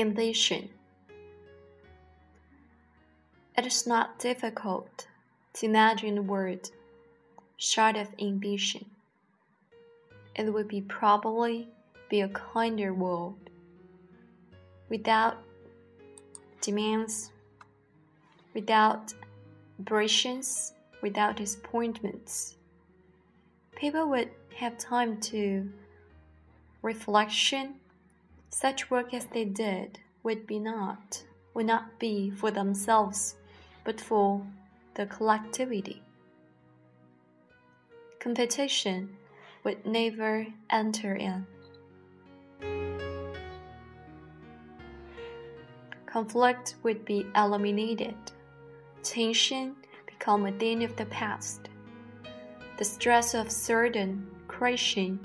Ambition. It is not difficult to imagine a world short of ambition. It would be probably be a kinder world without demands, without abrasions, without disappointments. People would have time to reflection. Such work as they did would be not would not be for themselves, but for the collectivity. Competition would never enter in. Conflict would be eliminated. Tension become a thing of the past. The stress of certain crushing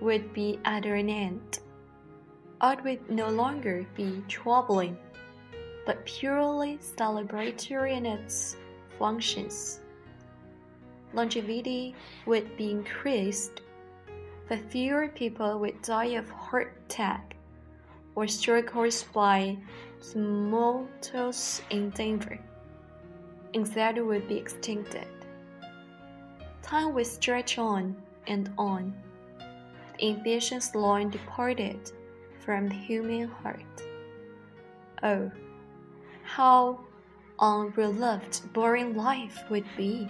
would be at an end. Art would no longer be troubling, but purely celebratory in its functions. Longevity would be increased, but fewer people would die of heart attack or struck caused by tumultuous endeavor. Anxiety would be extincted. Time would stretch on and on. The ambitions long departed from human heart. Oh, how unrelieved boring life would be!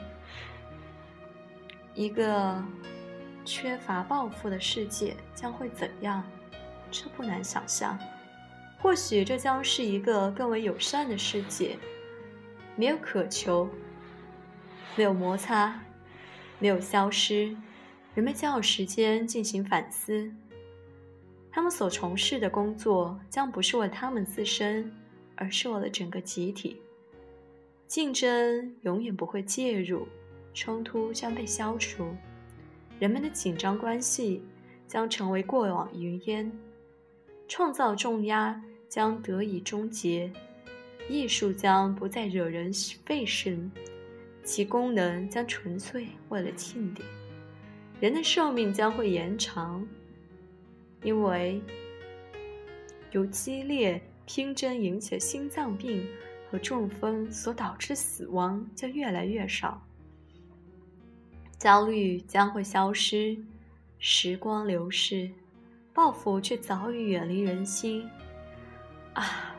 一个缺乏抱负的世界将会怎样？这不难想象。或许这将是一个更为友善的世界，没有渴求，没有摩擦，没有消失，人们将有时间进行反思。他们所从事的工作将不是为他们自身，而是为了整个集体。竞争永远不会介入，冲突将被消除，人们的紧张关系将成为过往云烟，创造重压将得以终结，艺术将不再惹人费神，其功能将纯粹为了庆典，人的寿命将会延长。因为由激烈拼争引起的心脏病和中风所导致死亡将越来越少，焦虑将会消失，时光流逝，报复却早已远离人心。啊，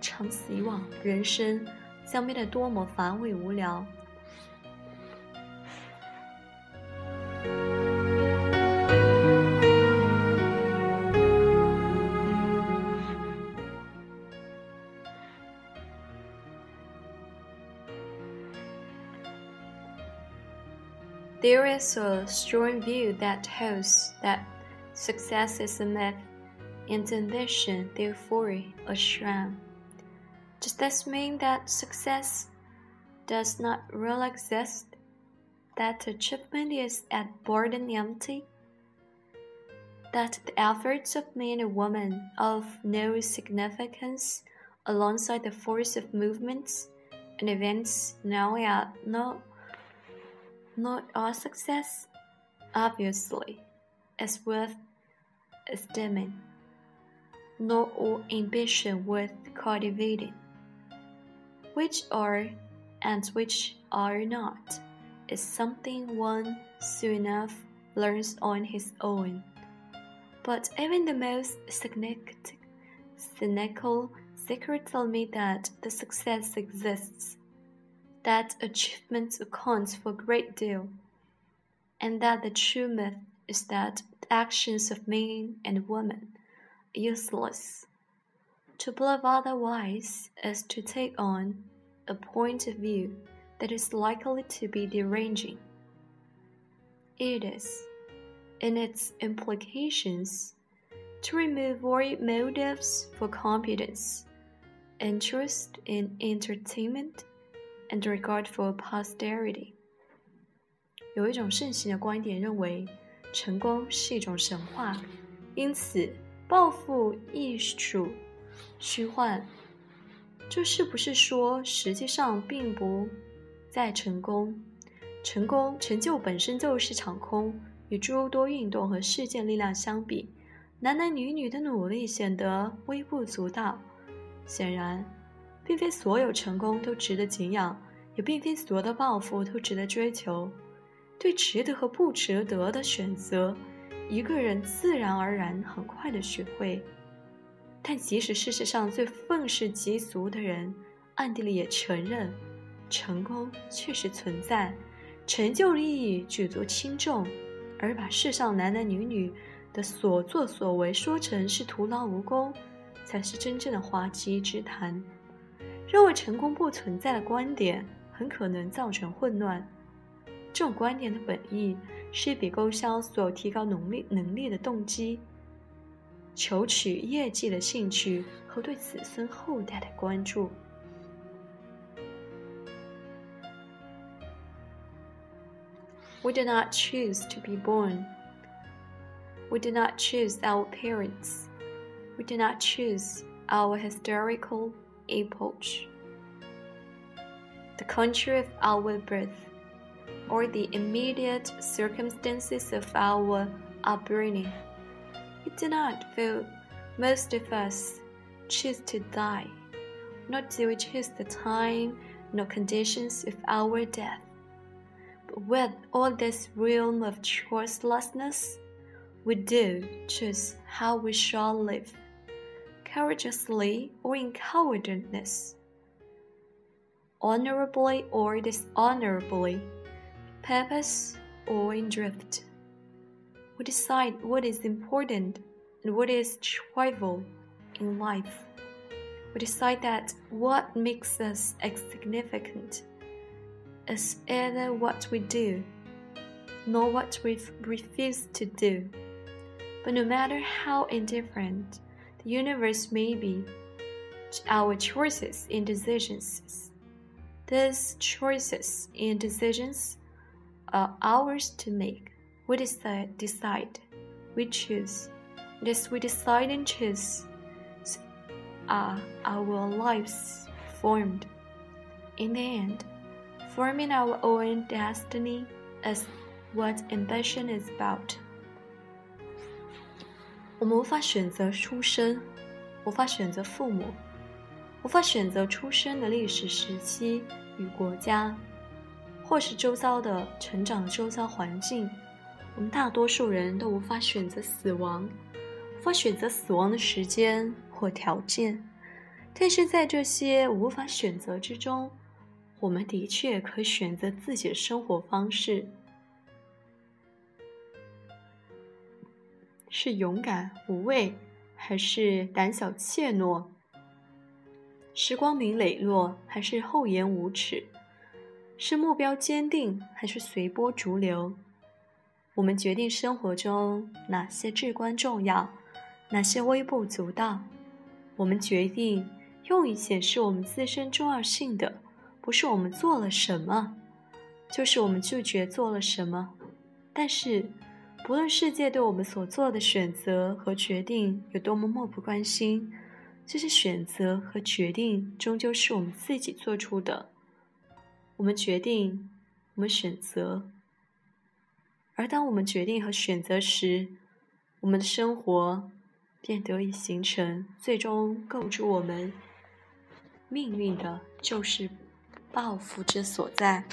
长此以往，人生将变得多么乏味无聊！There is a strong view that holds that success is a myth and ambition, therefore, a sham. Does this mean that success does not really exist? That achievement is at bottom empty? That the efforts of men and woman of no significance alongside the force of movements and events now are not not all success, obviously, is worth esteeming, nor all ambition worth cultivating. Which are and which are not is something one soon enough learns on his own. But even the most cynical secret tell me that the success exists that achievement accounts for a great deal, and that the true myth is that the actions of men and women are useless. To believe otherwise is to take on a point of view that is likely to be deranging. It is, in its implications, to remove all motives for competence, interest in entertainment, and regard for posterity。有一种盛行的观点认为，成功是一种神话，因此抱负、艺术、虚幻。这是不是说，实际上并不在成功？成功、成就本身就是场空。与诸多运动和事件力量相比，男男女女的努力显得微不足道。显然，并非所有成功都值得敬仰，也并非所有的抱负都值得追求。对值得和不值得的选择，一个人自然而然很快的学会。但即使事实上最愤世嫉俗的人，暗地里也承认，成功确实存在，成就利益举足轻重，而把世上男男女女。的所作所为说成是徒劳无功，才是真正的滑稽之谈。认为成功不存在的观点，很可能造成混乱。这种观点的本意是一笔勾销所有提高能力能力的动机，求取业绩的兴趣和对子孙后代的关注。We do not choose to be born. We do not choose our parents. We do not choose our historical epoch, the country of our birth, or the immediate circumstances of our upbringing. We do not, though most of us choose to die, nor do we choose the time nor conditions of our death. But with all this realm of choicelessness, we do choose how we shall live, courageously or in cowardice, honorably or dishonorably, purpose or in drift. We decide what is important and what is trivial in life. We decide that what makes us significant is either what we do, nor what we refuse to do. But no matter how indifferent universe may be our choices and decisions, these choices and decisions are ours to make. We decide, decide we choose. As we decide and choose, are our lives formed. In the end, forming our own destiny is what ambition is about. 我们无法选择出生，无法选择父母，无法选择出生的历史时期与国家，或是周遭的成长的周遭环境。我们大多数人都无法选择死亡，无法选择死亡的时间或条件。但是在这些无法选择之中，我们的确可以选择自己的生活方式。是勇敢无畏，还是胆小怯懦？是光明磊落，还是厚颜无耻？是目标坚定，还是随波逐流？我们决定生活中哪些至关重要，哪些微不足道。我们决定用以显示我们自身重要性的，不是我们做了什么，就是我们拒绝做了什么。但是。不论世界对我们所做的选择和决定有多么漠不关心，这些选择和决定终究是我们自己做出的。我们决定，我们选择。而当我们决定和选择时，我们的生活便得以形成。最终构筑我们命运的，就是抱负之所在。